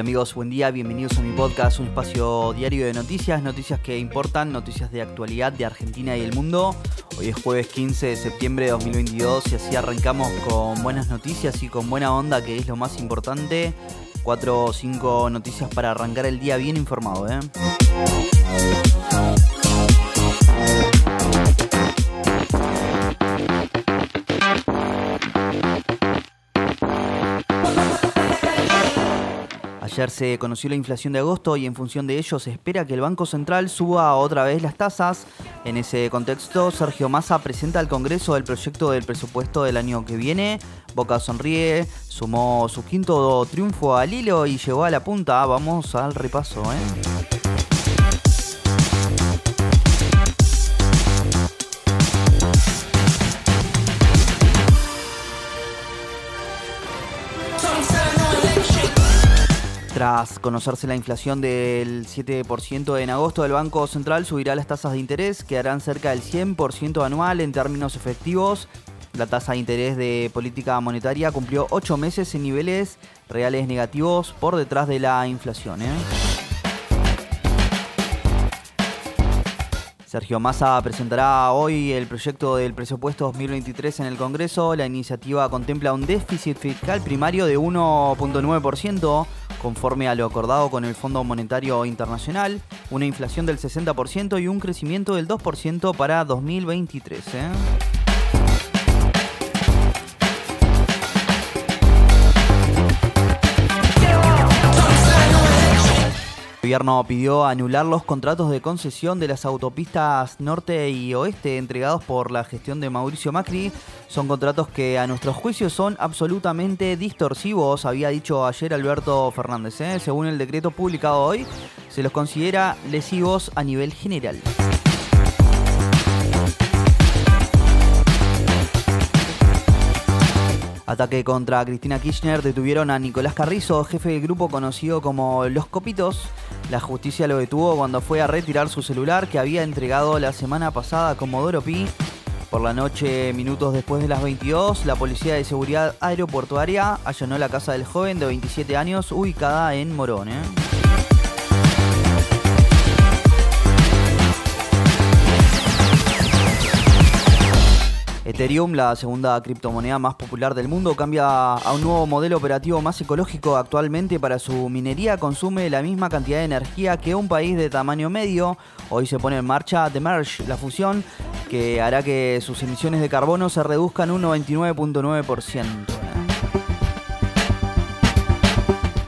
Hola amigos, buen día, bienvenidos a mi podcast, un espacio diario de noticias, noticias que importan, noticias de actualidad de Argentina y el mundo. Hoy es jueves 15 de septiembre de 2022 y así arrancamos con buenas noticias y con buena onda, que es lo más importante. Cuatro o cinco noticias para arrancar el día bien informado, ¿eh? Ayer se conoció la inflación de agosto y en función de ello se espera que el Banco Central suba otra vez las tasas. En ese contexto, Sergio Massa presenta al Congreso el proyecto del presupuesto del año que viene. Boca sonríe, sumó su quinto triunfo al hilo y llegó a la punta. Vamos al repaso. ¿eh? Tras conocerse la inflación del 7% en agosto, el Banco Central subirá las tasas de interés, que harán cerca del 100% anual en términos efectivos. La tasa de interés de política monetaria cumplió 8 meses en niveles reales negativos por detrás de la inflación. ¿eh? Sergio Massa presentará hoy el proyecto del presupuesto 2023 en el Congreso. La iniciativa contempla un déficit fiscal primario de 1.9%, conforme a lo acordado con el Fondo Monetario Internacional, una inflación del 60% y un crecimiento del 2% para 2023. El gobierno pidió anular los contratos de concesión de las autopistas norte y oeste entregados por la gestión de Mauricio Macri. Son contratos que a nuestros juicios son absolutamente distorsivos, había dicho ayer Alberto Fernández. ¿eh? Según el decreto publicado hoy, se los considera lesivos a nivel general. Ataque contra Cristina Kirchner. Detuvieron a Nicolás Carrizo, jefe del grupo conocido como Los Copitos. La justicia lo detuvo cuando fue a retirar su celular que había entregado la semana pasada a Comodoro Pi. Por la noche, minutos después de las 22, la Policía de Seguridad Aeroportuaria allanó la casa del joven de 27 años ubicada en Morón. ¿eh? Ethereum, la segunda criptomoneda más popular del mundo, cambia a un nuevo modelo operativo más ecológico. Actualmente para su minería consume la misma cantidad de energía que un país de tamaño medio. Hoy se pone en marcha The Merge, la fusión, que hará que sus emisiones de carbono se reduzcan un 99.9%.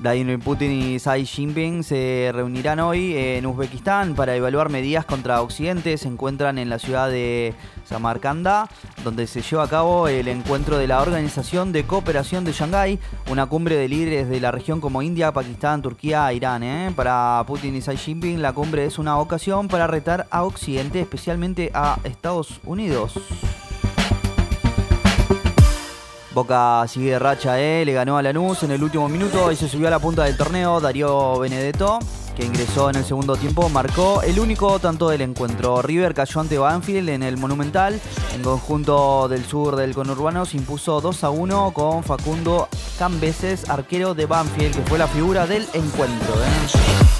Vladimir Putin y Xi Jinping se reunirán hoy en Uzbekistán para evaluar medidas contra Occidente. Se encuentran en la ciudad de Samarcanda, donde se lleva a cabo el encuentro de la Organización de Cooperación de Shanghái, una cumbre de líderes de la región como India, Pakistán, Turquía, Irán. ¿eh? Para Putin y Xi Jinping, la cumbre es una ocasión para retar a Occidente, especialmente a Estados Unidos. Boca sigue de racha, ¿eh? le ganó a Lanús en el último minuto y se subió a la punta del torneo. Darío Benedetto, que ingresó en el segundo tiempo, marcó el único tanto del encuentro. River cayó ante Banfield en el Monumental. En conjunto del sur del conurbano se impuso 2 a 1 con Facundo Cambeses, arquero de Banfield, que fue la figura del encuentro. ¿eh?